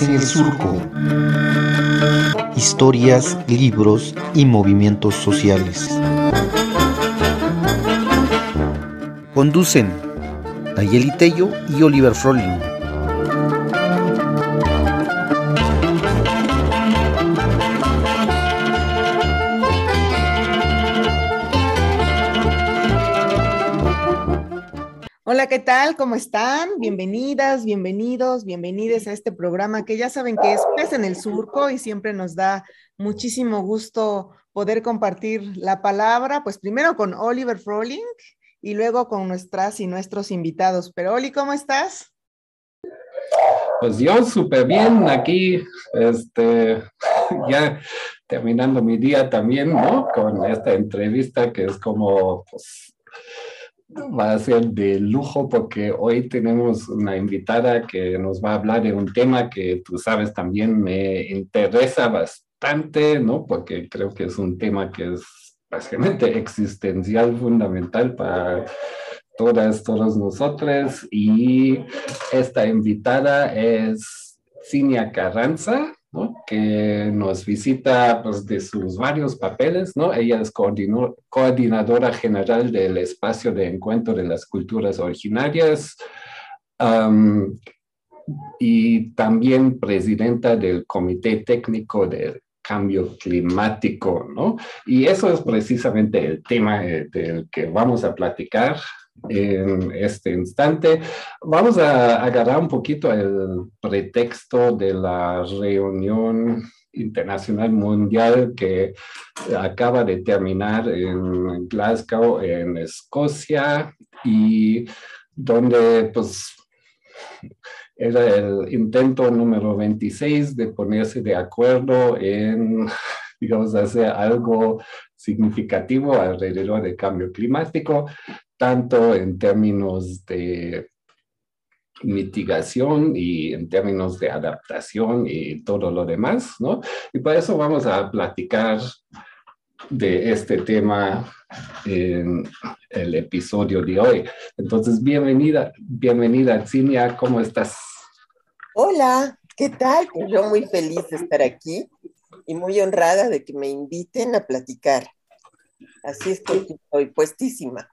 En el Surco. Historias, libros y movimientos sociales. Conducen Nayeli Tello y Oliver Froling. Hola, ¿qué tal? ¿Cómo están? Bienvenidas, bienvenidos, bienvenides a este programa que ya saben que es Pes en el Surco y siempre nos da muchísimo gusto poder compartir la palabra, pues primero con Oliver Froling y luego con nuestras y nuestros invitados. Pero Oli, ¿cómo estás? Pues yo súper bien aquí, este, ya terminando mi día también, ¿no? Con esta entrevista que es como, pues, va a ser de lujo porque hoy tenemos una invitada que nos va a hablar de un tema que tú sabes también me interesa bastante, ¿no? Porque creo que es un tema que es básicamente existencial, fundamental para todas, todos nosotros. Y esta invitada es Cinia Carranza que nos visita pues, de sus varios papeles. ¿no? Ella es coordinadora general del espacio de encuentro de las culturas originarias y también presidenta del Comité Técnico del Cambio Climático. ¿no? Y eso es precisamente el tema eh, del que vamos a platicar en este instante. Vamos a agarrar un poquito el pretexto de la reunión internacional mundial que acaba de terminar en Glasgow, en Escocia, y donde pues era el intento número 26 de ponerse de acuerdo en, digamos, hacer algo significativo alrededor del cambio climático tanto en términos de mitigación y en términos de adaptación y todo lo demás, ¿no? Y por eso vamos a platicar de este tema en el episodio de hoy. Entonces, bienvenida, bienvenida, Cinia, ¿cómo estás? Hola, ¿qué tal? Pues yo muy feliz de estar aquí y muy honrada de que me inviten a platicar. Así es que estoy puestísima.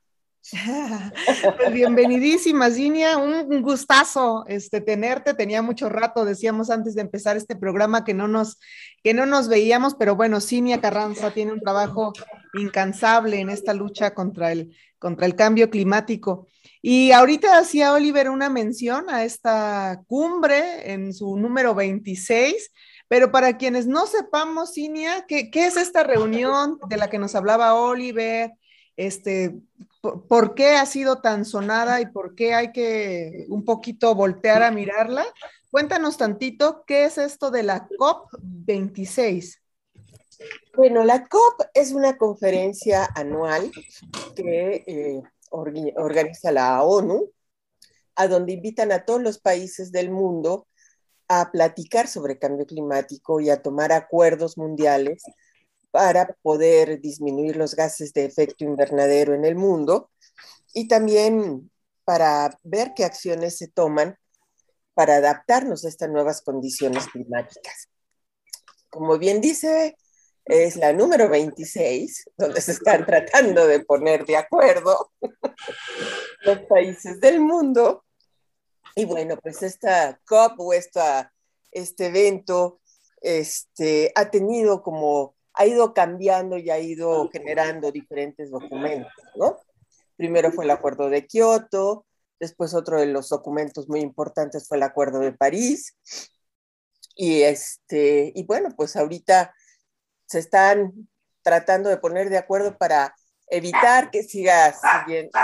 Pues bienvenidísima, Zinia, un gustazo este, tenerte. Tenía mucho rato, decíamos antes de empezar este programa que no nos, que no nos veíamos, pero bueno, Zinia Carranza tiene un trabajo incansable en esta lucha contra el, contra el cambio climático. Y ahorita hacía Oliver una mención a esta cumbre en su número 26. Pero para quienes no sepamos, Cinia, ¿qué, ¿qué, es esta reunión de la que nos hablaba Oliver? Este, por, qué ha sido tan sonada y por qué hay que un poquito voltear a mirarla. Cuéntanos tantito, ¿qué es esto de la COP26? Bueno, la COP es una conferencia anual que eh, organiza la ONU, a donde invitan a todos los países del mundo a platicar sobre cambio climático y a tomar acuerdos mundiales para poder disminuir los gases de efecto invernadero en el mundo y también para ver qué acciones se toman para adaptarnos a estas nuevas condiciones climáticas. Como bien dice, es la número 26, donde se están tratando de poner de acuerdo los países del mundo. Y bueno, pues esta COP o esta, este evento este, ha tenido como ha ido cambiando y ha ido generando diferentes documentos, ¿no? Primero fue el Acuerdo de Kioto, después otro de los documentos muy importantes fue el Acuerdo de París, y, este, y bueno, pues ahorita se están tratando de poner de acuerdo para evitar que siga siguiendo.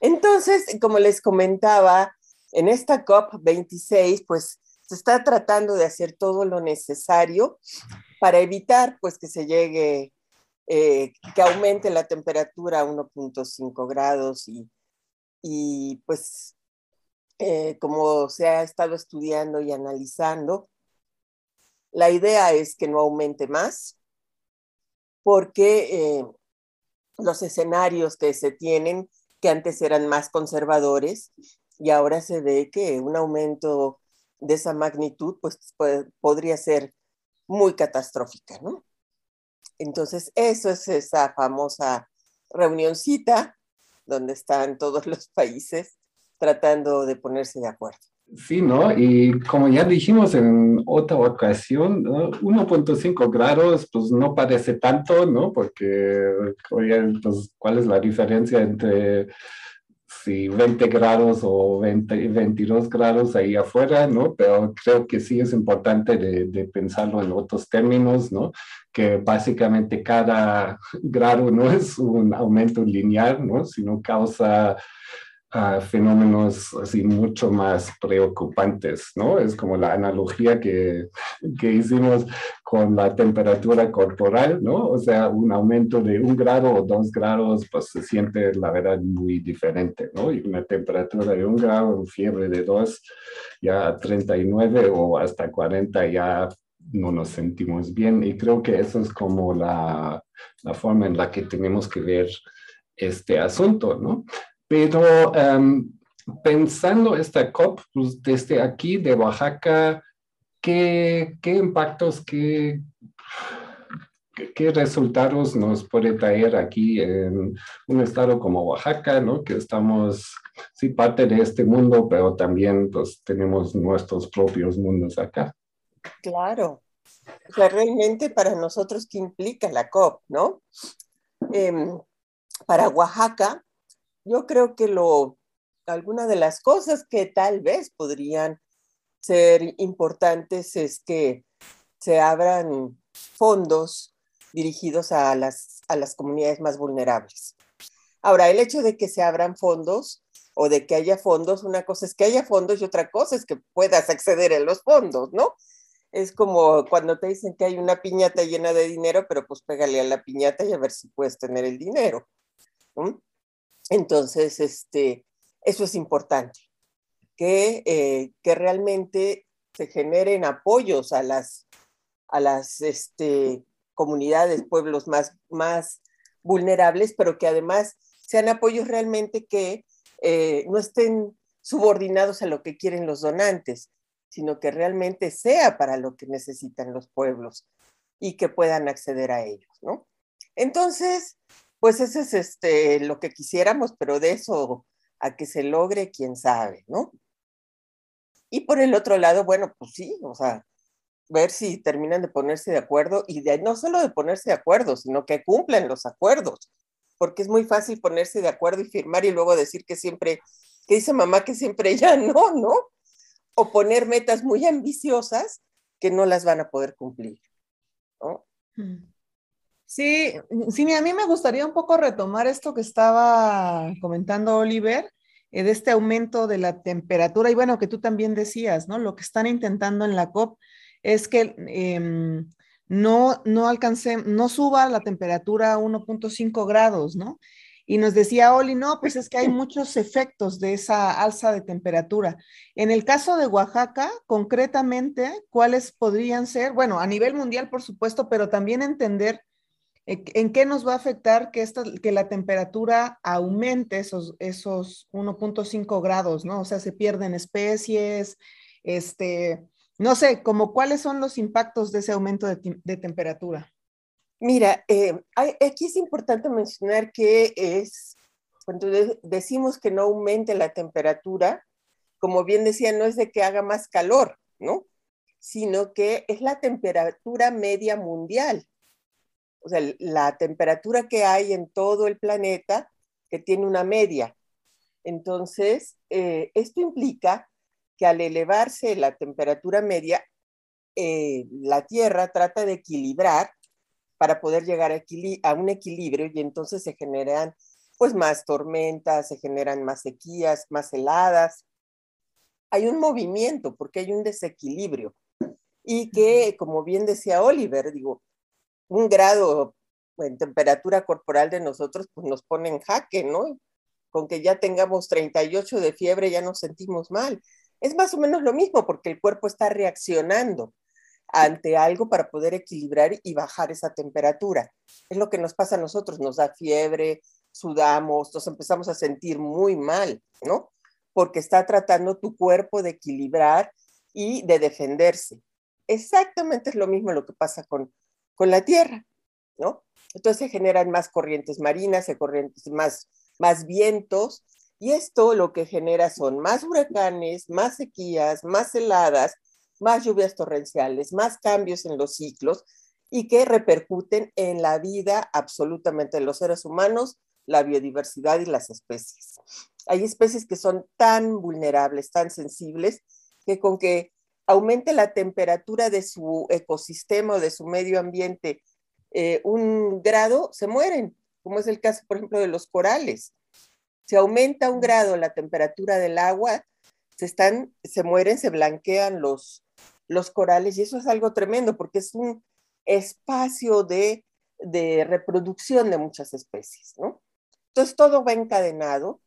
Entonces, como les comentaba, en esta COP26, pues se está tratando de hacer todo lo necesario para evitar pues que se llegue, eh, que aumente la temperatura a 1.5 grados y, y pues eh, como se ha estado estudiando y analizando, la idea es que no aumente más porque eh, los escenarios que se tienen, que antes eran más conservadores, y ahora se ve que un aumento de esa magnitud, pues, podría ser muy catastrófica, ¿no? Entonces, eso es esa famosa reunioncita donde están todos los países tratando de ponerse de acuerdo. Sí, ¿no? Y como ya dijimos en otra ocasión, 1.5 grados, pues no parece tanto, ¿no? Porque, oye, pues, ¿cuál es la diferencia entre si 20 grados o 20, 22 grados ahí afuera, ¿no? Pero creo que sí es importante de, pensarlo en otros términos, ¿no? Que básicamente cada grado no es un aumento lineal, ¿no? Sino causa fenómenos así mucho más preocupantes, ¿no? Es como la analogía que, que, hicimos con la temperatura corporal, ¿no? O sea, un aumento de un grado o dos grados, pues se siente, la verdad, muy diferente, ¿no? Y una temperatura de un grado, fiebre de dos, ya 39 o hasta 40 ya no nos sentimos bien. Y creo que eso es como la, la forma en la que tenemos que ver este asunto, ¿no? Pero em, pensando esta COP, pues desde aquí de Oaxaca, ¿qué, qué impactos, qué, qué resultados nos puede traer aquí en un estado como Oaxaca, ¿no? Que estamos, sí, parte de este mundo, pero también pues tenemos nuestros propios mundos acá. Claro. O sea, realmente para nosotros, ¿qué implica la COP, no? Em, para Oaxaca, yo creo que lo, alguna de las cosas que tal vez podrían ser importantes es que se abran fondos dirigidos a las, a las comunidades más vulnerables. Ahora, el hecho de que se abran fondos o de que haya fondos, una cosa es que haya fondos y otra cosa es que puedas acceder a los fondos, ¿no? Es como cuando te dicen que hay una piñata llena de dinero, pero pues pégale a la piñata y a ver si puedes tener el dinero. Entonces, este, eso es importante, que, eh, que realmente se generen apoyos a las, a las este, comunidades, pueblos más, más vulnerables, pero que además sean apoyos realmente que eh, no estén subordinados a lo que quieren los donantes, sino que realmente sea para lo que necesitan los pueblos y que puedan acceder a ellos, ¿no? Entonces, pues eso es este, lo que quisiéramos, pero de eso a que se logre, quién sabe, ¿no? Y por el otro lado, bueno, pues sí, o sea, ver si terminan de ponerse de acuerdo y de, no solo de ponerse de acuerdo, sino que cumplan los acuerdos, porque es muy fácil ponerse de acuerdo y firmar y luego decir que siempre, que dice mamá que siempre ya no, ¿no? O poner metas muy ambiciosas que no las van a poder cumplir, ¿no? Mm. Sí, sí, a mí me gustaría un poco retomar esto que estaba comentando Oliver, de este aumento de la temperatura, y bueno, que tú también decías, ¿no? Lo que están intentando en la COP es que em, no, no alcance, no suba la temperatura a 1.5 grados, ¿no? Y nos decía Oli, no, pues es que hay muchos efectos de esa alza de temperatura. En el caso de Oaxaca, concretamente, ¿cuáles podrían ser? Bueno, a nivel mundial, por supuesto, pero también entender ¿En qué nos va a afectar que, esta, que la temperatura aumente esos, esos 1.5 grados, ¿no? O sea, se pierden especies, este, no sé, como cuáles son los impactos de ese aumento de, temperatura. Mira, eh, aquí es importante mencionar que es, cuando decimos que no aumente la temperatura, como bien decía, no es de que haga más calor, ¿no? Sino que es la temperatura media mundial o sea, la temperatura que hay en todo el planeta que tiene una media. Entonces, eh, esto implica que al elevarse la temperatura media, eh, la Tierra trata de equilibrar para poder llegar a, a, un equilibrio y entonces se generan pues más tormentas, se generan más sequías, más heladas. Hay un movimiento porque hay un desequilibrio y que, como bien decía Oliver, digo, un grado en temperatura corporal de nosotros, pues nos pone en jaque, ¿no? Con que ya tengamos 38 de fiebre ya nos sentimos mal. Es más o menos lo mismo porque el cuerpo está reaccionando ante algo para poder equilibrar y bajar esa temperatura. Es lo que nos pasa a nosotros, nos da fiebre, sudamos, nos empezamos a sentir muy mal, ¿no? Porque está tratando tu cuerpo de equilibrar y de defenderse. Exactamente es lo mismo lo que pasa con, con la Tierra, ¿no? Entonces se generan más corrientes marinas, se corrientes más, más vientos, y esto lo que genera son más huracanes, más sequías, más heladas, más lluvias torrenciales, más cambios en los ciclos y que repercuten en la vida absolutamente de los seres humanos, la biodiversidad y las especies. Hay especies que son tan vulnerables, tan sensibles, que con que aumente la temperatura de su ecosistema o de su medio ambiente eh, un grado, se mueren, como es el caso, por ejemplo, de los corales. Si aumenta un grado la temperatura del agua, se, están, se mueren, se blanquean los, los corales y eso es algo tremendo porque es un espacio de, de reproducción de muchas especies, ¿no? Entonces todo va encadenado,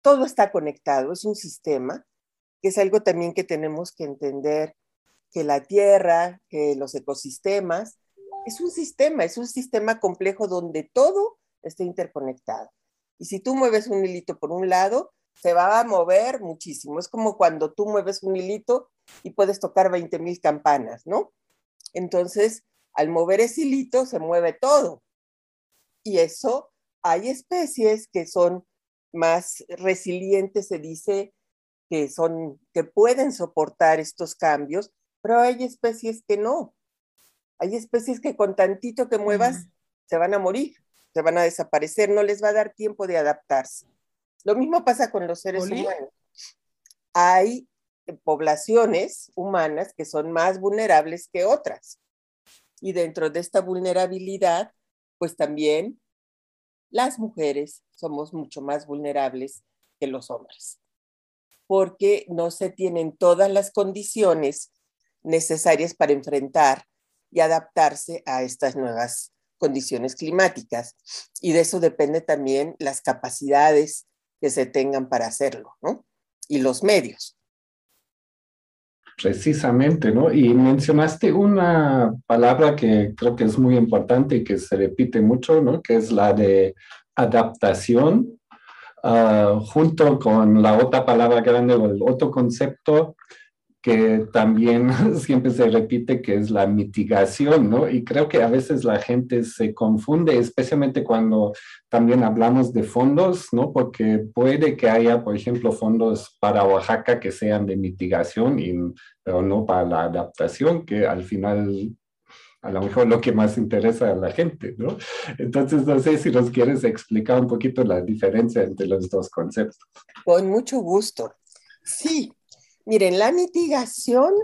todo está conectado, es un sistema, que es algo también que tenemos que entender, que la Tierra, que los ecosistemas, es un sistema, es un sistema complejo donde todo está interconectado. Y si tú mueves un hilito por un lado, se va a mover muchísimo. Es como cuando tú mueves un hilito y puedes tocar 20 mil campanas, ¿no? Entonces, al mover ese hilito, se mueve todo. Y eso, hay especies que son más resilientes, se dice que son, que pueden soportar estos cambios, pero hay especies que no. Hay especies que con tantito que muevas se van a morir, se van a desaparecer, no les va a dar tiempo de adaptarse. Lo mismo pasa con los seres humanos. Hay poblaciones humanas que son más vulnerables que otras. Y dentro de esta vulnerabilidad, pues también las mujeres somos mucho más vulnerables que los hombres, porque no se tienen todas las condiciones necesarias para enfrentar y adaptarse a estas nuevas condiciones climáticas. Y de eso depende también las capacidades que se tengan para hacerlo, ¿no? Y los medios. Precisamente, ¿no? Y mencionaste una palabra que creo que es muy importante y que se repite mucho, ¿no? Que es la de adaptación, ah, junto con la otra palabra grande o el otro concepto que también siempre se repite que es la mitigación, ¿no? Y creo que a veces la gente se confunde, especialmente cuando también hablamos de fondos, ¿no? Porque puede que haya, por ejemplo, fondos para Oaxaca que sean de mitigación, y, pero no para la adaptación, que al final a lo mejor lo que más interesa a la gente, ¿no? Entonces, no sé si nos quieres explicar un poquito la diferencia entre los dos conceptos. Con mucho gusto. Sí, Miren, la mitigación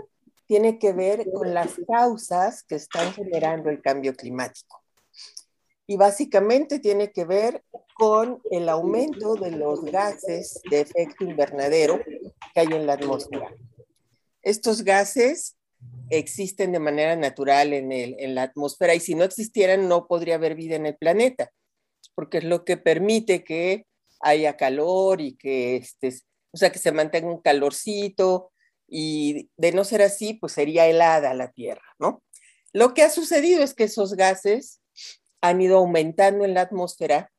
tiene que ver con las causas que están generando el cambio climático. Y básicamente tiene que ver con el aumento de los gases de efecto invernadero que hay en la atmósfera. Estos gases existen de manera natural en, en la atmósfera y si no existieran no podría haber vida en el planeta, porque es lo que permite que haya calor y que este, o sea, que se mantenga un calorcito y de no ser así, pues sería helada la Tierra, ¿no? Lo que ha sucedido es que esos gases han ido aumentando en la atmósfera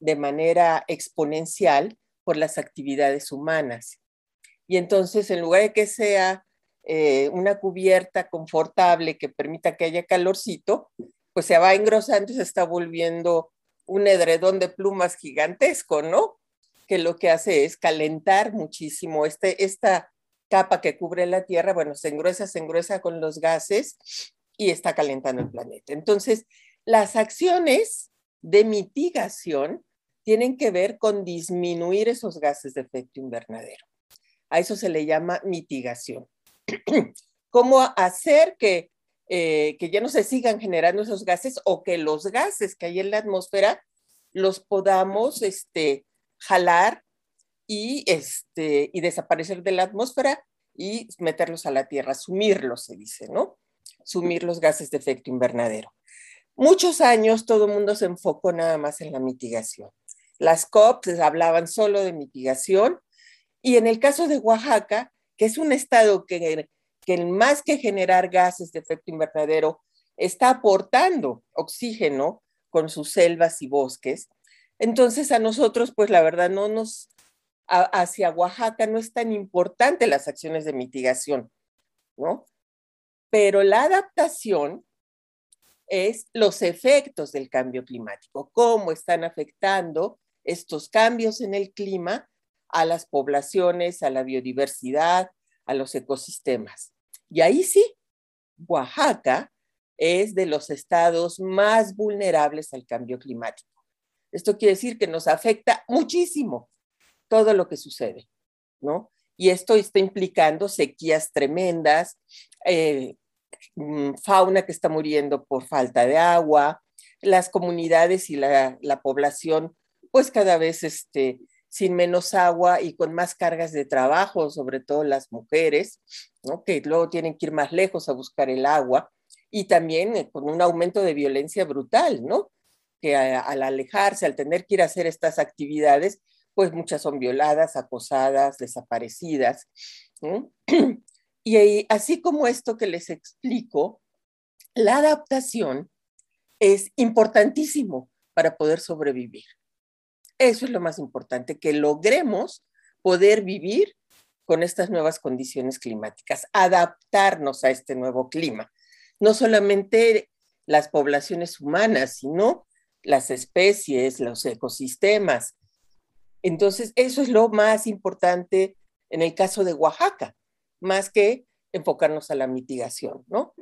de manera exponencial por las actividades humanas. Y entonces, en lugar de que sea eh, una cubierta confortable que permita que haya calorcito, pues se va engrosando y se está volviendo un edredón de plumas gigantesco, ¿no? que lo que hace es calentar muchísimo este, esta capa que cubre la Tierra, bueno, se engruesa, se engruesa con los gases y está calentando el planeta. Entonces, las acciones de mitigación tienen que ver con disminuir esos gases de efecto invernadero. A eso se le llama mitigación. ¿Cómo hacer que, eh, que ya no se sigan generando esos gases o que los gases que hay en la atmósfera los podamos este, jalar y, este, y desaparecer de la atmósfera y meterlos a la Tierra, sumirlos, se dice, ¿no? Sumir los gases de efecto invernadero. Muchos años todo el mundo se enfocó nada más en la mitigación. Las COPs hablaban solo de mitigación y en el caso de Oaxaca, que es un estado que, que más que generar gases de efecto invernadero, está aportando oxígeno con sus selvas y bosques, entonces a nosotros, pues la verdad, no nos, hacia Oaxaca no es tan importante las acciones de mitigación, ¿no? Pero la adaptación es los efectos del cambio climático, cómo están afectando estos cambios en el clima a las poblaciones, a la biodiversidad, a los ecosistemas. Y ahí sí, Oaxaca es de los estados más vulnerables al cambio climático. Esto quiere decir que nos afecta muchísimo todo lo que sucede, ¿no? Y esto está implicando sequías tremendas, eh, mm, fauna que está muriendo por falta de agua, las comunidades y la, población, pues cada vez este, sin menos agua y con más cargas de trabajo, sobre todo las mujeres, ¿no? que luego tienen que ir más lejos a buscar el agua, y también eh, con un aumento de violencia brutal, ¿no? que al alejarse, al tener que ir a hacer estas actividades, pues muchas son violadas, acosadas, desaparecidas. Y así como esto que les explico, la adaptación es importantísimo para poder sobrevivir. Eso es lo más importante, que logremos poder vivir con estas nuevas condiciones climáticas, adaptarnos a este nuevo clima. No solamente las poblaciones humanas, sino las especies, los ecosistemas. Entonces, eso es lo más importante en el caso de Oaxaca, más que enfocarnos a la mitigación, ¿no?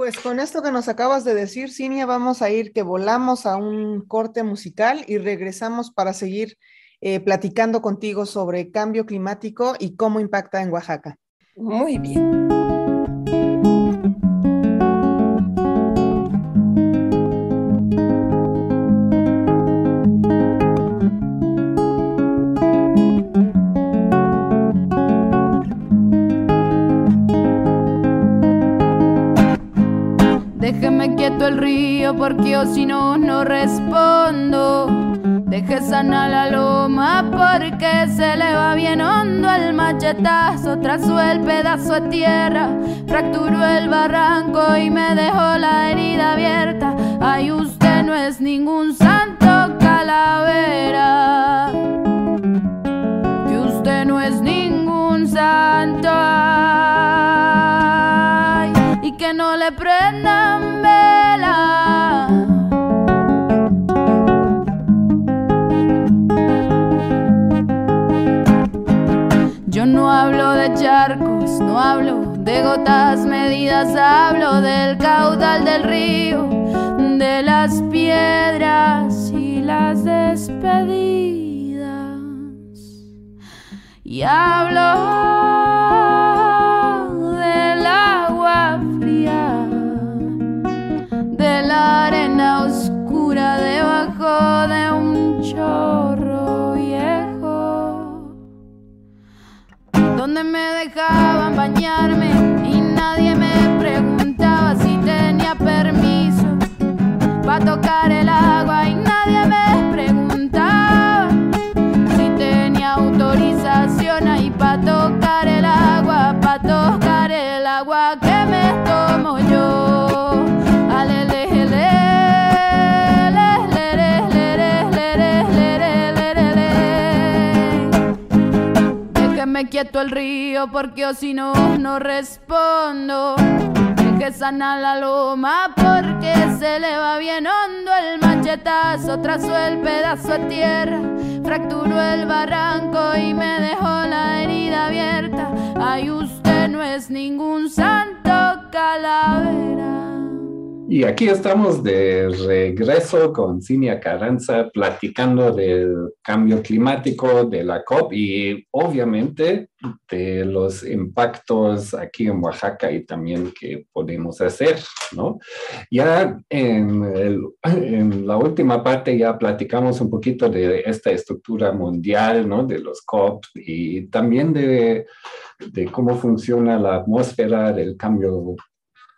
Pues con esto que nos acabas de decir, Cinia, vamos a ir que volamos a un corte musical y regresamos para seguir eh, platicando contigo sobre cambio climático y cómo impacta en Oaxaca. Muy bien. Río porque o si no, no respondo. Deje sana la loma porque se le va bien hondo el machetazo, trazó el pedazo de tierra, fracturó el barranco y me dejó la herida abierta. Ay, usted no es ningún santo calavera, que usted no es ningún santo. y que no le prendan charcos, no hablo de gotas medidas, hablo del caudal del río, de las piedras y las despedidas. Y hablo donde me dejaban bañarme y nadie me preguntaba si tenía permiso para tocar el agua quieto el río porque o si no, no respondo. que sana la loma porque se le va bien hondo el machetazo, trazó el pedazo de tierra, fracturó el barranco y me dejó la herida abierta. Ay, usted no es ningún santo calavera. Y aquí estamos de regreso con Cinia Carranza platicando del cambio climático, de la COP y obviamente de los impactos aquí en Oaxaca y también qué podemos hacer, ¿no? Ya en, en, la última parte ya platicamos un poquito de esta estructura mundial, ¿no? De los COP y también de, de cómo funciona la atmósfera del cambio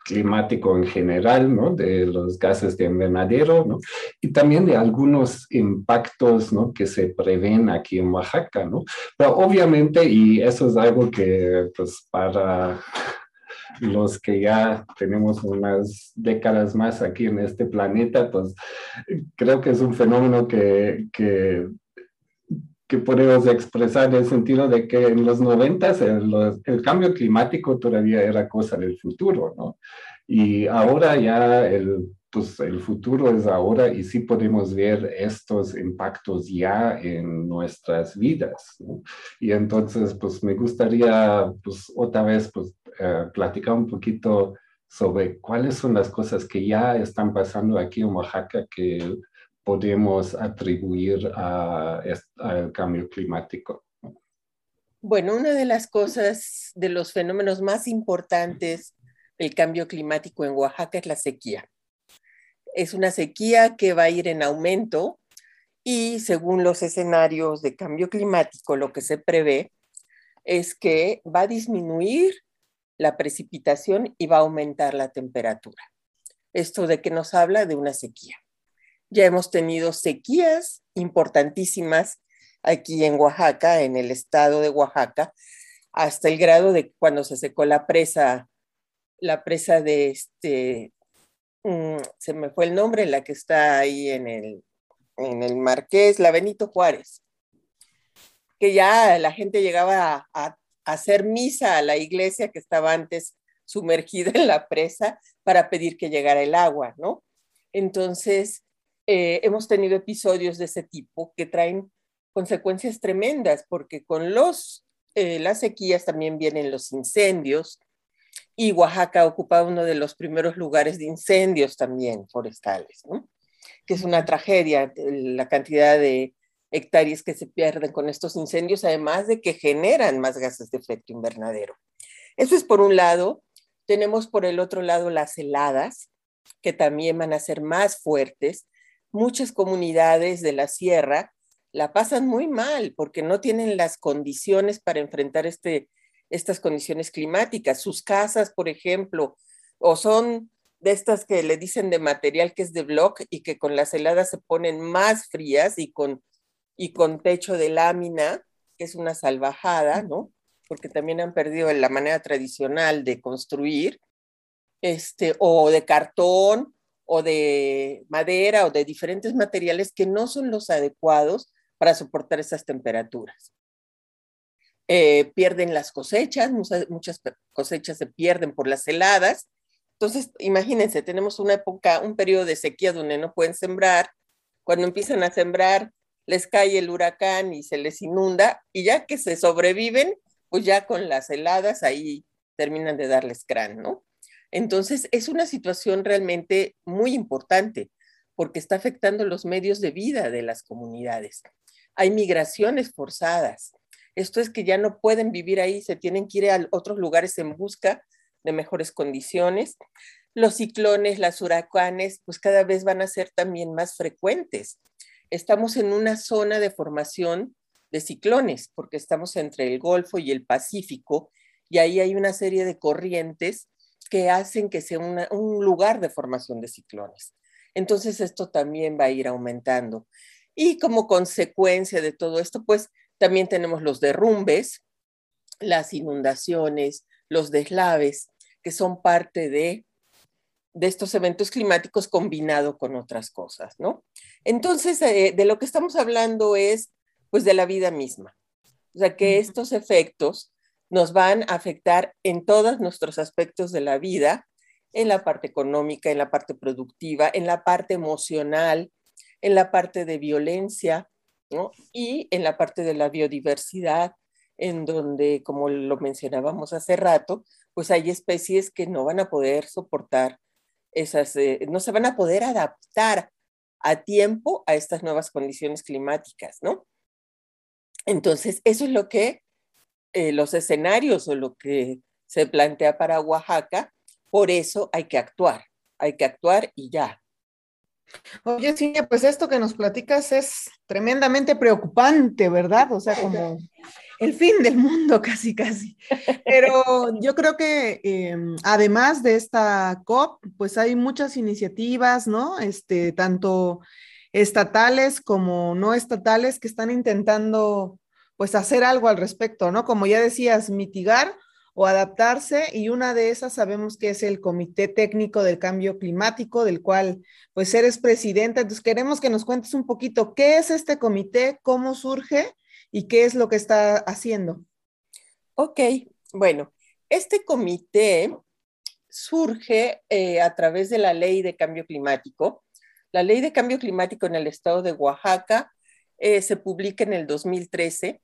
climático en general, ¿no? De los gases de invernadero, ¿no? Y también de algunos impactos, ¿no? Que se prevén aquí en Oaxaca, ¿no? Pero obviamente, y eso es algo que, pues, para los que ya tenemos unas décadas más aquí en este planeta, pues creo que es un fenómeno que, que que podemos expresar en el sentido de que en los noventas el, el, cambio climático todavía era cosa del futuro, ¿no? Y ahora ya el, pues el futuro es ahora y sí podemos ver estos impactos ya en nuestras vidas. ¿no? Y entonces, pues me gustaría, pues otra vez, pues eh, platicar un poquito sobre cuáles son las cosas que ya están pasando aquí en Oaxaca que podemos atribuir al cambio climático. Bueno, una de las cosas, de los fenómenos más importantes del cambio climático en Oaxaca es la sequía. Es una sequía que va a ir en aumento y según los escenarios de cambio climático, lo que se prevé es que va a disminuir la precipitación y va a aumentar la temperatura. Esto de que nos habla de una sequía. Ya hemos tenido sequías importantísimas aquí en Oaxaca, en el estado de Oaxaca, hasta el grado de cuando se secó la presa, la presa de este, mm, se me fue el nombre, la que está ahí en el, en el Marqués, la Benito Juárez, que ya la gente llegaba a hacer misa a la iglesia que estaba antes sumergida en la presa para pedir que llegara el agua, ¿no? Entonces, eh, hemos tenido episodios de ese tipo que traen consecuencias tremendas, porque con los, eh, las sequías también vienen los incendios, y Oaxaca ocupa uno de los primeros lugares de incendios también forestales, ¿no? que es una tragedia la cantidad de hectáreas que se pierden con estos incendios, además de que generan más gases de efecto invernadero. Eso es por un lado. Tenemos por el otro lado las heladas, que también van a ser más fuertes. Muchas comunidades de la sierra la pasan muy mal porque no tienen las condiciones para enfrentar este, estas condiciones climáticas. Sus casas, por ejemplo, o son de estas que le dicen de material que es de block y que con las heladas se ponen más frías y con y con techo de lámina, que es una salvajada, ¿no? Porque también han perdido la manera tradicional de construir, este, o de cartón, o de madera, o de diferentes materiales que no son los adecuados para soportar esas temperaturas. Eh, pierden las cosechas, muchas, muchas cosechas se pierden por las heladas. Entonces, imagínense, tenemos una época, un periodo de sequía donde no pueden sembrar. Cuando empiezan a sembrar, les cae el huracán y se les inunda, y ya que se sobreviven, pues ya con las heladas ahí terminan de darles crán, ¿no? Entonces, es una situación realmente muy importante porque está afectando los medios de vida de las comunidades. Hay migraciones forzadas. Esto es que ya no pueden vivir ahí, se tienen que ir a otros lugares en busca de mejores condiciones. Los ciclones, las huracanes, pues cada vez van a ser también más frecuentes estamos en una zona de formación de ciclones, porque estamos entre el Golfo y el Pacífico, y ahí hay una serie de corrientes que hacen que sea un lugar de formación de ciclones. Entonces esto también va a ir aumentando. Y como consecuencia de todo esto, pues también tenemos los derrumbes, las inundaciones, los deslaves, que son parte de de estos eventos climáticos combinado con otras cosas, ¿no? Entonces, eh, de lo que estamos hablando es, pues, de la vida misma. O sea, que estos efectos nos van a afectar en todos nuestros aspectos de la vida, en la parte económica, en la parte productiva, en la parte emocional, en la parte de violencia, ¿no? Y en la parte de la biodiversidad, en donde, como lo mencionábamos hace rato, pues hay especies que no van a poder soportar esas, eh, no se van a poder adaptar a tiempo a estas nuevas condiciones climáticas, ¿no? Entonces, eso es lo que eh, los escenarios o lo que se plantea para Oaxaca, por eso hay que actuar, hay que actuar y ya. Oye, sí, pues esto que nos platicas es tremendamente preocupante, ¿verdad? O sea, como el fin del mundo, casi, casi. Pero yo creo que em, además de esta COP, pues hay muchas iniciativas, ¿no? Este, tanto estatales como no estatales que están intentando, pues, hacer algo al respecto, ¿no? Como ya decías, mitigar o adaptarse y una de esas sabemos que es el Comité Técnico del Cambio Climático, del cual pues eres presidenta. Entonces queremos que nos cuentes un poquito qué es este comité, cómo surge y qué es lo que está haciendo. Ok, bueno, este comité surge eh, a través de la ley de cambio climático. La ley de cambio climático en el estado de Oaxaca eh, se publica en el 2013,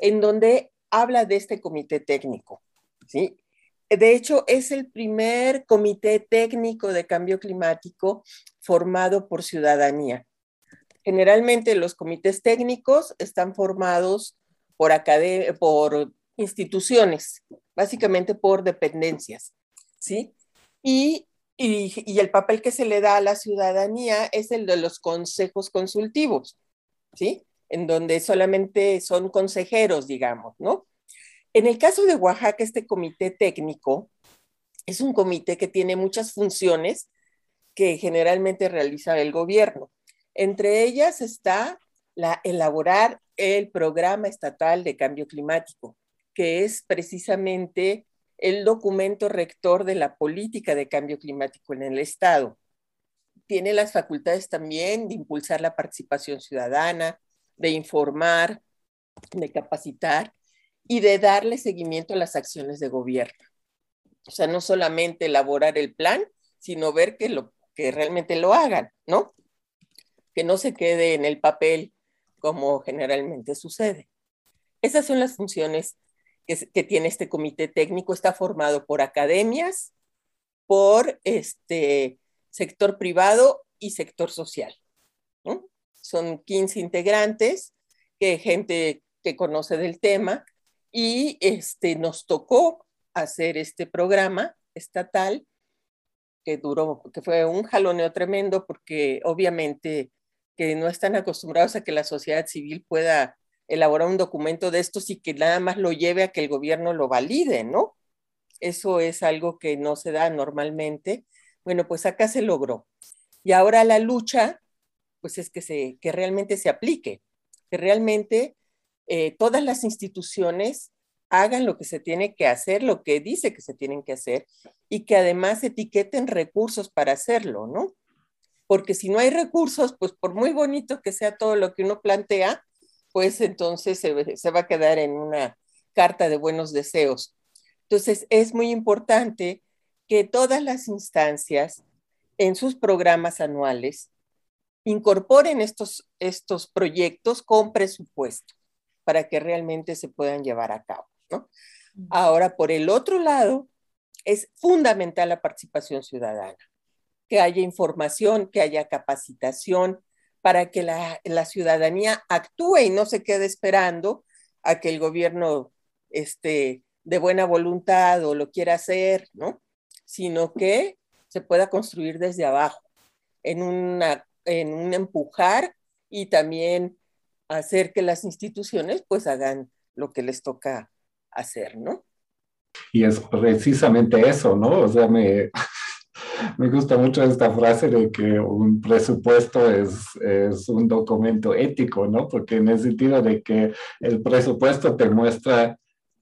en donde habla de este comité técnico. ¿sí? De hecho, es el primer comité técnico de cambio climático formado por ciudadanía. Generalmente los comités técnicos están formados por, por instituciones, básicamente por dependencias, ¿sí? Y, y, el papel que se le da a la ciudadanía es el de los consejos consultivos, ¿sí? En donde solamente son consejeros, digamos, ¿no? En el caso de Oaxaca, este comité técnico es un comité que tiene muchas funciones que generalmente realiza el gobierno. Entre ellas está la elaborar el programa estatal de cambio climático, que es precisamente el documento rector de la política de cambio climático en el Estado. Tiene las facultades también de impulsar la participación ciudadana, de informar, de capacitar y de darle seguimiento a las acciones de gobierno. O sea, no solamente elaborar el plan, sino ver que, lo, que realmente lo hagan, ¿no? Que no se quede en el papel como generalmente sucede. Esas son las funciones que, tiene este comité técnico. Está formado por academias, por este sector privado y sector social. Son 15 integrantes, que gente que conoce del tema, y este, nos tocó hacer este programa estatal que duró, que fue un jaloneo tremendo porque obviamente que no están acostumbrados a que la sociedad civil pueda elaborar un documento de estos y que nada más lo lleve a que el gobierno lo valide, ¿no? Eso es algo que no se da normalmente. Bueno, pues acá se logró. Y ahora la lucha, pues es que, se, que realmente se aplique, que realmente eh, todas las instituciones hagan lo que se tiene que hacer, lo que dice que se tienen que hacer, y que además etiqueten recursos para hacerlo, ¿no? Porque si no hay recursos, pues por muy bonito que sea todo lo que uno plantea, pues entonces se, va a quedar en una carta de buenos deseos. Entonces es muy importante que todas las instancias en sus programas anuales incorporen estos, estos proyectos con presupuesto para que realmente se puedan llevar a cabo. Ahora, por el otro lado, es fundamental la participación ciudadana, que haya información, que haya capacitación, para que la, ciudadanía actúe y no se quede esperando a que el gobierno esté de buena voluntad o lo quiera hacer, ¿no? Sino que se pueda construir desde abajo, en, una, en un empujar y también hacer que las instituciones pues hagan lo que les toca hacer, ¿no? Y es precisamente eso, ¿no? O sea, me, me gusta mucho esta frase de que un presupuesto es, es, un documento ético, ¿no? Porque en el sentido de que el presupuesto te muestra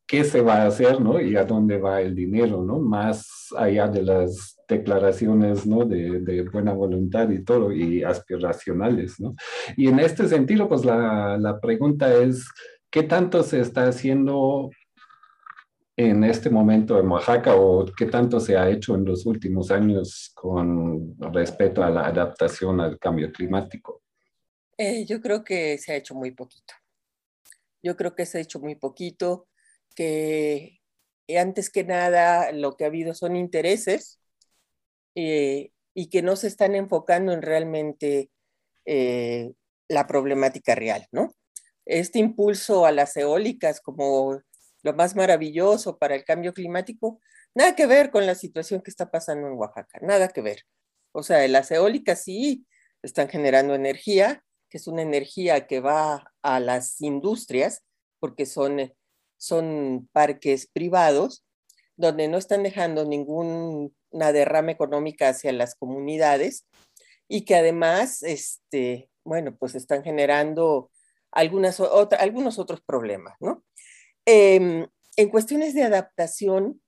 qué se va a hacer, ¿no? Y a dónde va el dinero, ¿no? Más allá de las declaraciones, ¿no? De, de buena voluntad y todo, y aspiracionales, ¿no? Y en este sentido, pues la, la pregunta es, ¿qué tanto se está haciendo en este momento en Oaxaca o qué tanto se ha hecho en los últimos años con respecto a la adaptación al cambio climático? Eh, yo creo que se ha hecho muy poquito. Yo creo que se ha hecho muy poquito, que antes que nada lo que ha habido son intereses eh, y que no se están enfocando en realmente eh, la problemática real, ¿no? Este impulso a las eólicas como lo más maravilloso para el cambio climático, nada que ver con la situación que está pasando en Oaxaca, nada que ver. O sea, las eólicas sí están generando energía, que es una energía que va a las industrias, porque son, son parques privados, donde no están dejando ninguna derrama económica hacia las comunidades y que además, este, bueno, pues están generando algunos otros problemas, ¿no? Em, en cuestiones de adaptación,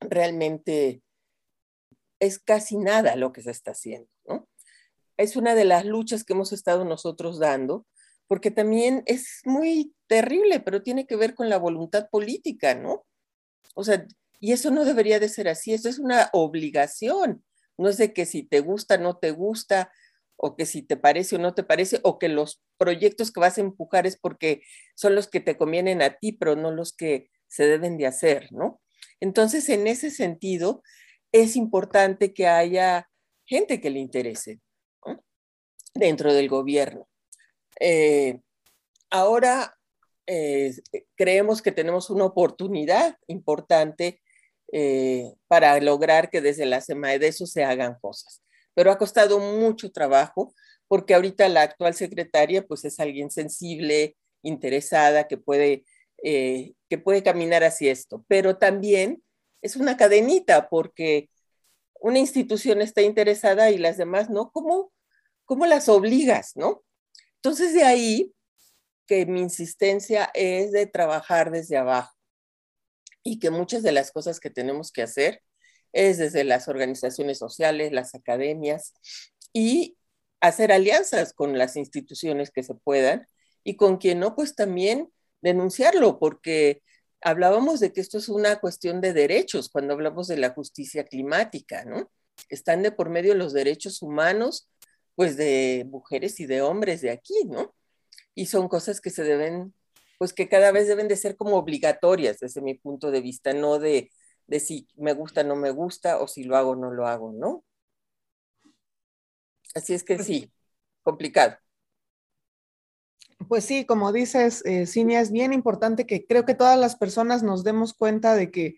realmente es casi nada lo que se está haciendo, ¿no? Es una de las luchas que hemos estado nosotros dando, porque también es muy terrible, pero tiene que ver con la voluntad política, ¿no? O sea, y eso no debería de ser así, eso es una obligación, no es de que si te gusta, no te gusta, o que si te parece o no te parece, o que los proyectos que vas a empujar es porque son los que te convienen a ti, pero no los que se deben de hacer, ¿no? Entonces, en ese sentido, es importante que haya gente que le interese dentro del gobierno. Eh, ahora eh, creemos que tenemos una oportunidad importante eh, para lograr que desde la eso se hagan cosas. Pero ha costado mucho trabajo porque ahorita la actual secretaria pues es alguien sensible, interesada, que puede, que puede caminar hacia esto, pero también es una cadenita porque una institución está interesada y las demás no, ¿cómo, cómo las obligas, no? Entonces de ahí que mi insistencia es de trabajar desde abajo y que muchas de las cosas que tenemos que hacer es desde las organizaciones sociales, las academias y hacer alianzas con las instituciones que se puedan y con quien no, pues también denunciarlo, porque hablábamos de que esto es una cuestión de derechos cuando hablamos de la justicia climática, ¿no? Están de por medio los derechos humanos, pues de mujeres y de hombres de aquí, ¿no? Y son cosas que se deben, pues que cada vez deben de ser como obligatorias desde mi punto de vista, no de de si me gusta, no me gusta, o si lo hago, no lo hago, ¿no? Así es que pues sí, complicado. Pues sí, como dices, eh, Cinia, es bien importante que creo que todas las personas nos demos cuenta de que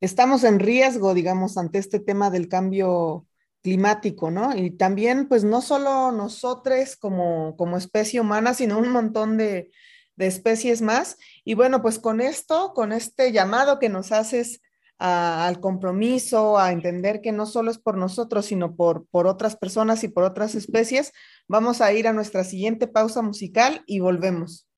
estamos en riesgo, digamos, ante este tema del cambio climático, ¿no? Y también, pues no solo nosotros como, como especie humana, sino un montón de, de especies más. Y bueno, pues con esto, con este llamado que nos haces al compromiso, a entender que no solo es por nosotros, sino por, por otras personas y por otras especies, vamos a ir a nuestra siguiente pausa musical y volvemos.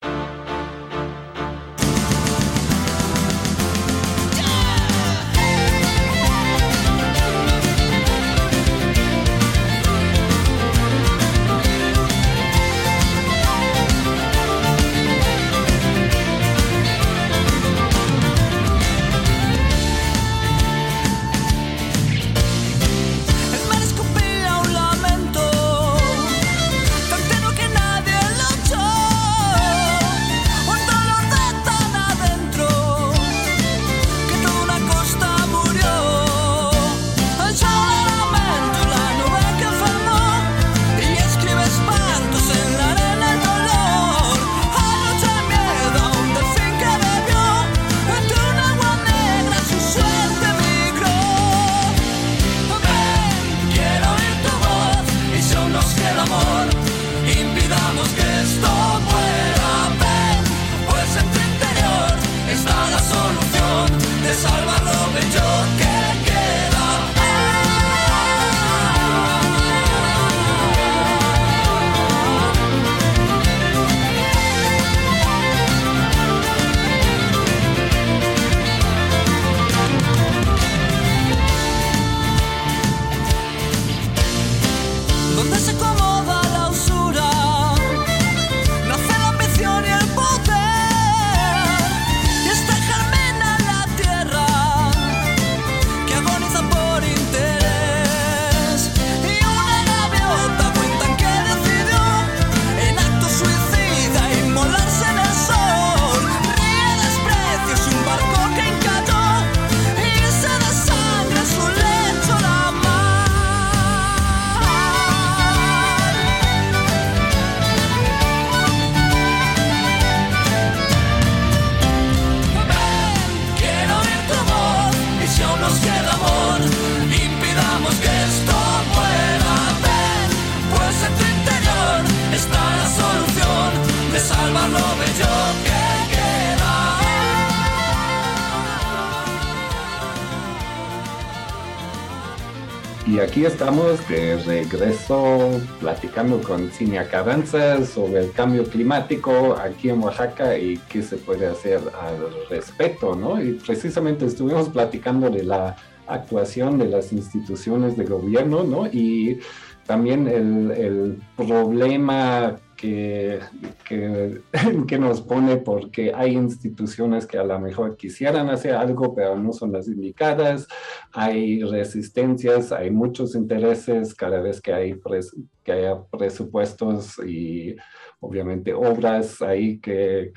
Aquí estamos de regreso platicando con Cinia Carranza sobre el cambio climático aquí en Oaxaca y qué se puede hacer al respecto, ¿no? Y precisamente estuvimos platicando de la actuación de las instituciones de gobierno, ¿no? Y también el, el problema que, que, nos pone porque hay instituciones que a lo mejor quisieran hacer algo, pero no son las indicadas, hay resistencias, hay muchos intereses cada vez que hay que haya presupuestos y obviamente obras ahí que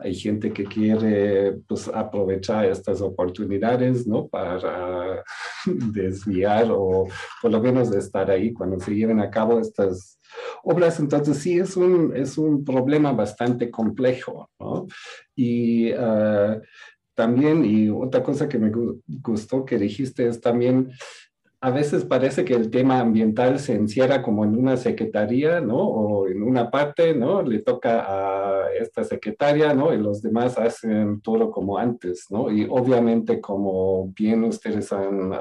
hay gente que quiere pues, aprovechar estas oportunidades, ¿no? Para desviar o por lo menos estar ahí cuando se lleven a cabo estas obras. Entonces sí es un, es un problema bastante complejo. Y uh, también, y otra cosa que me gustó que dijiste es también a veces parece que el tema ambiental se encierra como en una secretaría, ¿no? O en una parte, ¿no? Le toca a esta secretaria, ¿no? Y los demás hacen todo como antes, ¿no? Y obviamente, como bien ustedes han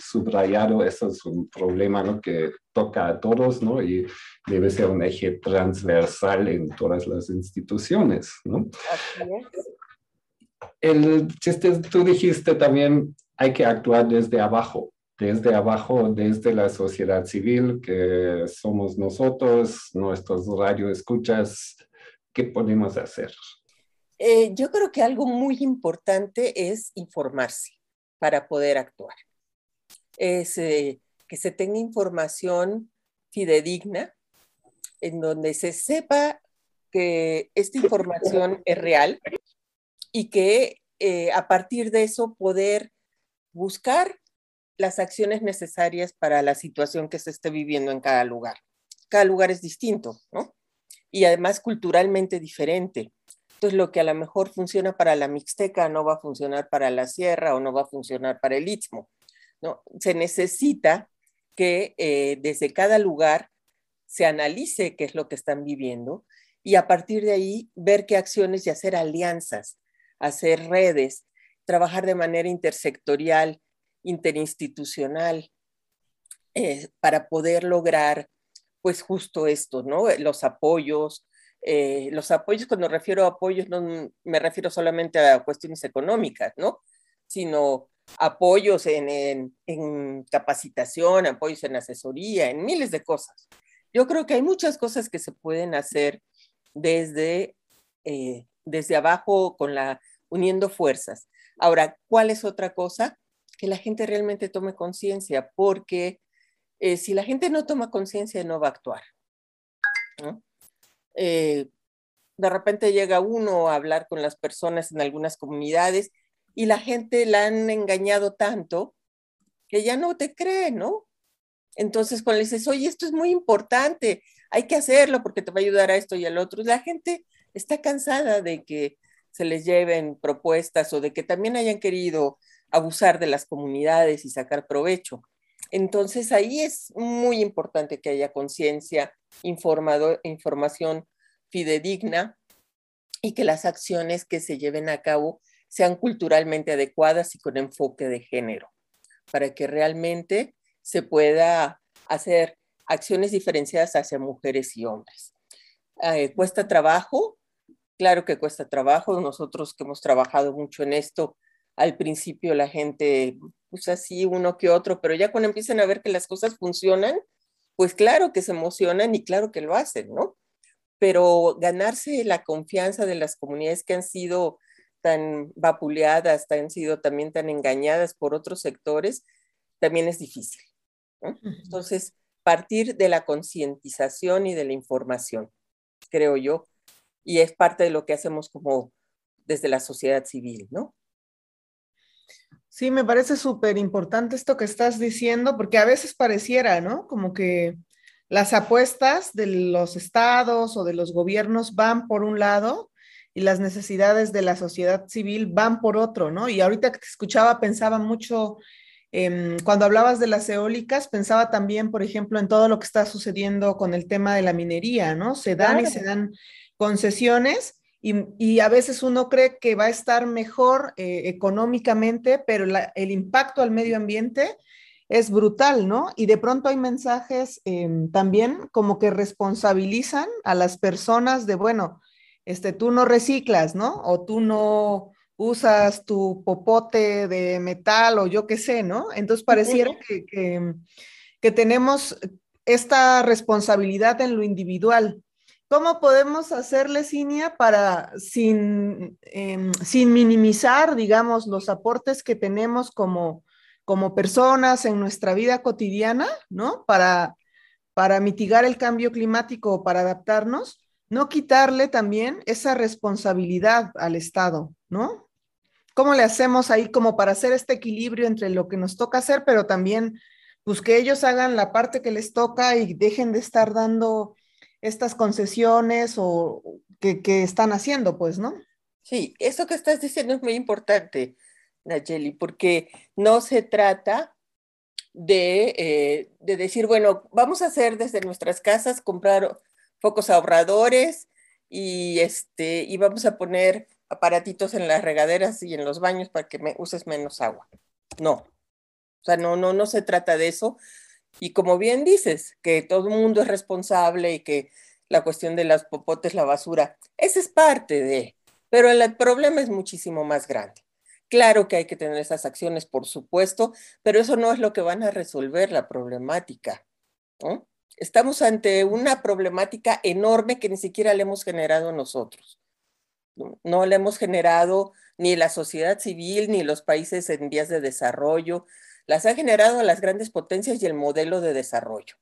subrayado, eso es un problema, ¿no? Que toca a todos, ¿no? Y debe ser un eje transversal en todas las instituciones, ¿no? El chiste, tú dijiste también, hay que actuar desde abajo, desde abajo, desde la sociedad civil, que somos nosotros, nuestros radioescuchas, ¿qué podemos hacer? Eh, yo creo que algo muy importante es informarse para poder actuar. Es eh, que se tenga información fidedigna, en donde se sepa que esta información es real y que eh, a partir de eso poder buscar las acciones necesarias para la situación que se esté viviendo en cada lugar. Cada lugar es distinto, ¿no? Y además culturalmente diferente. Entonces, lo que a lo mejor funciona para la Mixteca no va a funcionar para la Sierra o no va a funcionar para el Istmo, ¿no? Se necesita que eh, desde cada lugar se analice qué es lo que están viviendo y a partir de ahí ver qué acciones y hacer alianzas, hacer redes, trabajar de manera intersectorial, interinstitucional eh, para poder lograr pues justo esto, ¿no? Los apoyos, eh, los apoyos, cuando refiero a apoyos, no me refiero solamente a cuestiones económicas, ¿no? Sino apoyos en, capacitación, apoyos en asesoría, en miles de cosas. Yo creo que hay muchas cosas que se pueden hacer desde, eh, desde abajo con la uniendo fuerzas. Ahora, ¿cuál es otra cosa? Que la gente realmente tome conciencia, porque eh, si la gente no toma conciencia no va a actuar. Eh, de repente llega uno a hablar con las personas en algunas comunidades y la gente la han engañado tanto que ya no te cree, ¿no? Entonces, cuando le dices, oye, esto es muy importante, hay que hacerlo porque te va a ayudar a esto y al otro, la gente está cansada de que se les lleven propuestas o de que también hayan querido abusar de las comunidades y sacar provecho. Entonces ahí es muy importante que haya conciencia, información fidedigna y que las acciones que se lleven a cabo sean culturalmente adecuadas y con enfoque de género, para que realmente se pueda hacer acciones diferenciadas hacia mujeres y hombres. Eh, cuesta trabajo, claro que cuesta trabajo. Nosotros que hemos trabajado mucho en esto, al principio la gente, pues así uno que otro, pero ya cuando empiezan a ver que las cosas funcionan, pues claro que se emocionan y claro que lo hacen, ¿no? Pero ganarse la confianza de las comunidades que han sido tan vapuleadas, han sido también tan engañadas por otros sectores, también es difícil. Entonces, partir de la concientización y de la información, creo yo, y es parte de lo que hacemos como desde la sociedad civil, ¿no? Sí, me parece súper importante esto que estás diciendo, porque a veces pareciera, ¿no? Como que las apuestas de los estados o de los gobiernos van por un lado y las necesidades de la sociedad civil van por otro, ¿no? Y ahorita que te escuchaba pensaba mucho, cuando hablabas de las eólicas, pensaba también, por ejemplo, en todo lo que está sucediendo con el tema de la minería, ¿no? Se dan y se dan concesiones y, a veces uno cree que va a estar mejor eh, económicamente, pero el impacto al medio ambiente es brutal, ¿no? Y de pronto hay mensajes em, también como que responsabilizan a las personas de, bueno, este, tú no reciclas, ¿no? O tú no usas tu popote de metal o yo qué sé, ¿no? Entonces pareciera que, que tenemos esta responsabilidad en lo individual ¿Cómo podemos hacerle, Cinia, para, sin, em, sin minimizar, digamos, los aportes que tenemos como, como personas en nuestra vida cotidiana, ¿no? Para, para mitigar el cambio climático o para adaptarnos, no quitarle también esa responsabilidad al Estado, ¿no? ¿Cómo le hacemos ahí como para hacer este equilibrio entre lo que nos toca hacer, pero también, pues que ellos hagan la parte que les toca y dejen de estar dando estas concesiones o que, están haciendo, pues, ¿no? Sí, eso que estás diciendo es muy importante, Nayeli, porque no se trata de, eh, de, decir, bueno, vamos a hacer desde nuestras casas, comprar focos ahorradores y, este, y vamos a poner aparatitos en las regaderas y en los baños para que me uses menos agua. No, o sea, no, no, no se trata de eso, y como bien dices, que todo el mundo es responsable y que la cuestión de las popotes, la basura, esa es parte de, pero el problema es muchísimo más grande. Claro que hay que tener esas acciones, por supuesto, pero eso no es lo que van a resolver la problemática. Estamos ante una problemática enorme que ni siquiera le hemos generado nosotros. No, no le hemos generado ni la sociedad civil, ni los países en vías de desarrollo, las ha generado las grandes potencias y el modelo de desarrollo.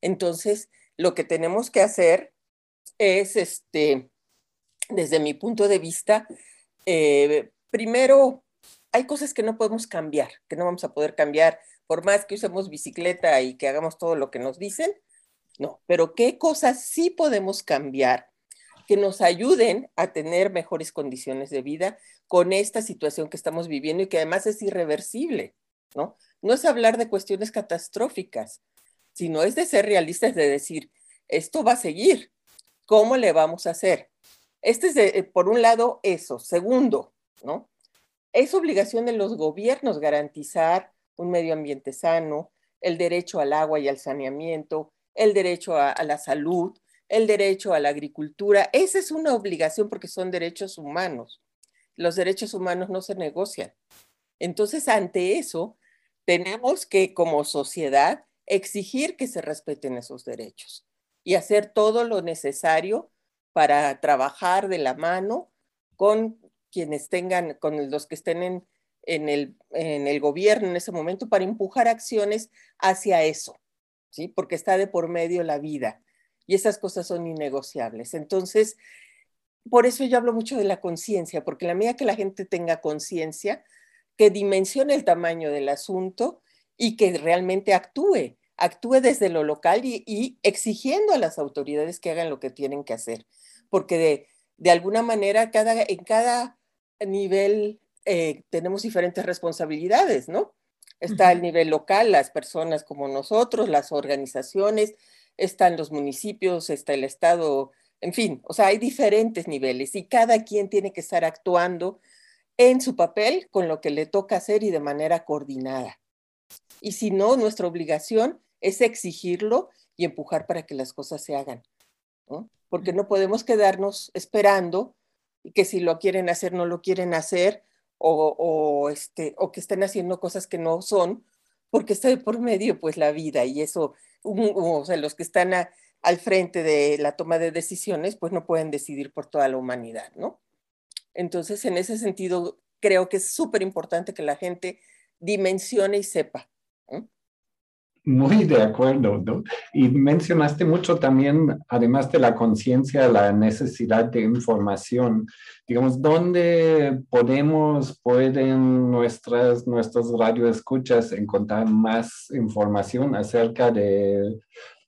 Entonces, lo que tenemos que hacer es, este, desde mi punto de vista, eh, primero, hay cosas que no podemos cambiar, que no vamos a poder cambiar, por más que usemos bicicleta y que hagamos todo lo que nos dicen, no, pero qué cosas sí podemos cambiar que nos ayuden a tener mejores condiciones de vida con esta situación que estamos viviendo y que además es irreversible. ¿No? No es hablar de cuestiones catastróficas, sino es de ser realistas, de decir, esto va a seguir, ¿cómo le vamos a hacer? Este es, eh, por un lado, eso. Segundo, ¿no? Es obligación de los gobiernos garantizar un medio ambiente sano, el derecho al agua y al saneamiento, el derecho a, a la salud, el derecho a la agricultura. Esa es una obligación porque son derechos humanos. Los derechos humanos no se negocian. Entonces, ante eso, tenemos que como sociedad exigir que se respeten esos derechos y hacer todo lo necesario para trabajar de la mano con quienes tengan, con los que estén en, el, en el gobierno en ese momento para empujar acciones hacia eso, ¿sí? Porque está de por medio la vida y esas cosas son innegociables. Entonces, por eso yo hablo mucho de la conciencia, porque la medida que la gente tenga conciencia, que dimensione el tamaño del asunto y que realmente actúe, actúe desde lo local y, exigiendo a las autoridades que hagan lo que tienen que hacer, porque de, alguna manera cada, en cada nivel eh, tenemos diferentes responsabilidades, ¿no? Está el nivel local, las personas como nosotros, las organizaciones, están los municipios, está el Estado, en fin, o sea, hay diferentes niveles y cada quien tiene que estar actuando en su papel con lo que le toca hacer y de manera coordinada. Y si no, nuestra obligación es exigirlo y empujar para que las cosas se hagan, Porque no podemos quedarnos esperando que si lo quieren hacer, no lo quieren hacer, o, este, o que estén haciendo cosas que no son, porque está por medio pues la vida y eso, o sea, los que están al frente de la toma de decisiones, pues no pueden decidir por toda la humanidad, ¿no? Entonces, en ese sentido, creo que es súper importante que la gente dimensione y sepa. Muy de acuerdo, ¿no? Y mencionaste mucho también, además de la conciencia, la necesidad de información. Digamos, ¿dónde podemos, pueden nuestras, nuestros radioescuchas encontrar más información acerca de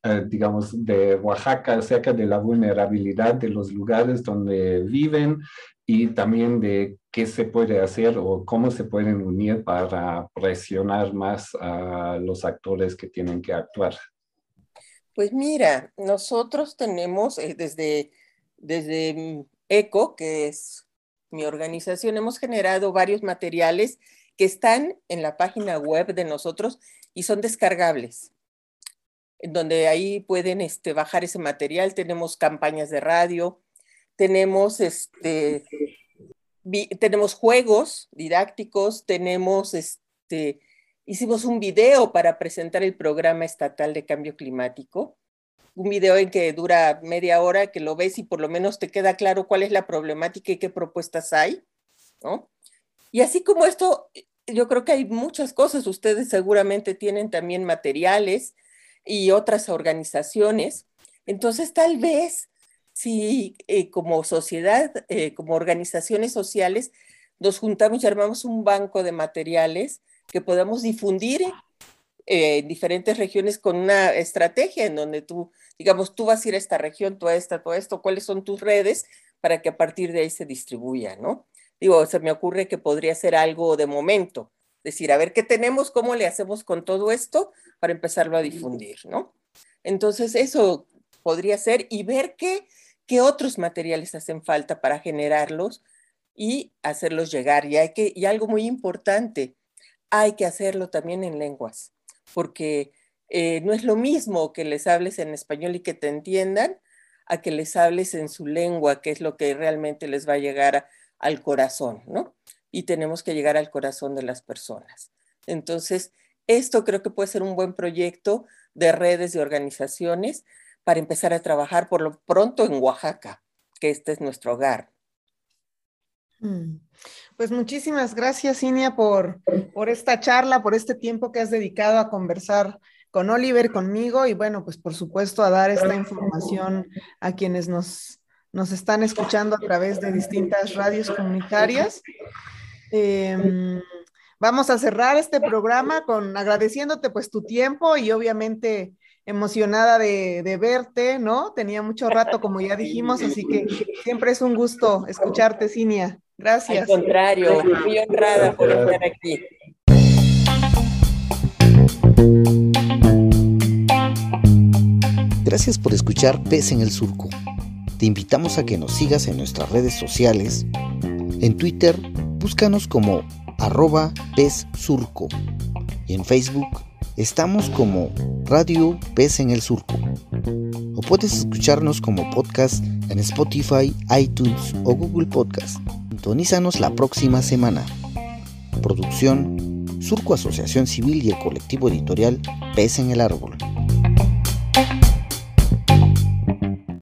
eh, digamos, de Oaxaca acerca de la vulnerabilidad de los lugares donde viven y también de qué se puede hacer o cómo se pueden unir para presionar más a los actores que tienen que actuar. Pues mira, nosotros tenemos eh, desde, desde ECO, que es mi organización, hemos generado varios materiales que están en la página web de nosotros y son descargables, donde ahí pueden este, bajar ese material. Tenemos campañas de radio, tenemos, este, tenemos juegos didácticos, tenemos, este, hicimos un video para presentar el programa estatal de cambio climático, un video en que dura media hora, que lo ves y por lo menos te queda claro cuál es la problemática y qué propuestas hay, ¿no? Y así como esto, yo creo que hay muchas cosas. Ustedes seguramente tienen también materiales y otras organizaciones. Entonces, tal vez si eh, como sociedad, eh, como organizaciones sociales, nos juntamos y armamos un banco de materiales que podamos difundir eh, en diferentes regiones con una estrategia en donde tú, digamos, tú vas a ir a esta región, tú a esta, a esto, cuáles son tus redes para que a partir de ahí se distribuya, ¿no? Digo, se me ocurre que podría ser algo de momento, decir, a ver qué tenemos, cómo le hacemos con todo esto para empezarlo a difundir, ¿no? Entonces, eso podría ser y ver qué, qué otros materiales hacen falta para generarlos y hacerlos llegar. Y, hay que, y algo muy importante, hay que hacerlo también en lenguas, porque eh, no es lo mismo que les hables en español y que te entiendan a que les hables en su lengua, que es lo que realmente les va a llegar al corazón, ¿no? Y tenemos que llegar al corazón de las personas. Entonces, esto creo que puede ser un buen proyecto de redes de organizaciones para empezar a trabajar por lo pronto en Oaxaca, que este es nuestro hogar. Mm. Pues muchísimas gracias, Inia, por, por esta charla, por este tiempo que has dedicado a conversar con Oliver, conmigo y bueno, pues por supuesto a dar esta información a quienes nos nos están escuchando a través de distintas radios comunitarias. Em, vamos a cerrar este programa con agradeciéndote pues tu tiempo y obviamente emocionada de, verte, ¿no? Tenía mucho rato, como ya dijimos, así que siempre es un gusto escucharte, Cinia. Gracias. Al contrario, muy honrada por estar aquí. Gracias por escuchar Pez en el Surco te invitamos a que nos sigas en nuestras redes sociales. En Twitter, búscanos como arroba pez surco. Y en Facebook, estamos como Radio Pez en el Surco. O puedes escucharnos como podcast en Spotify, iTunes o Google Podcast. Sintonízanos la próxima semana. Producción Surco Asociación Civil y el colectivo editorial Pez en el Árbol.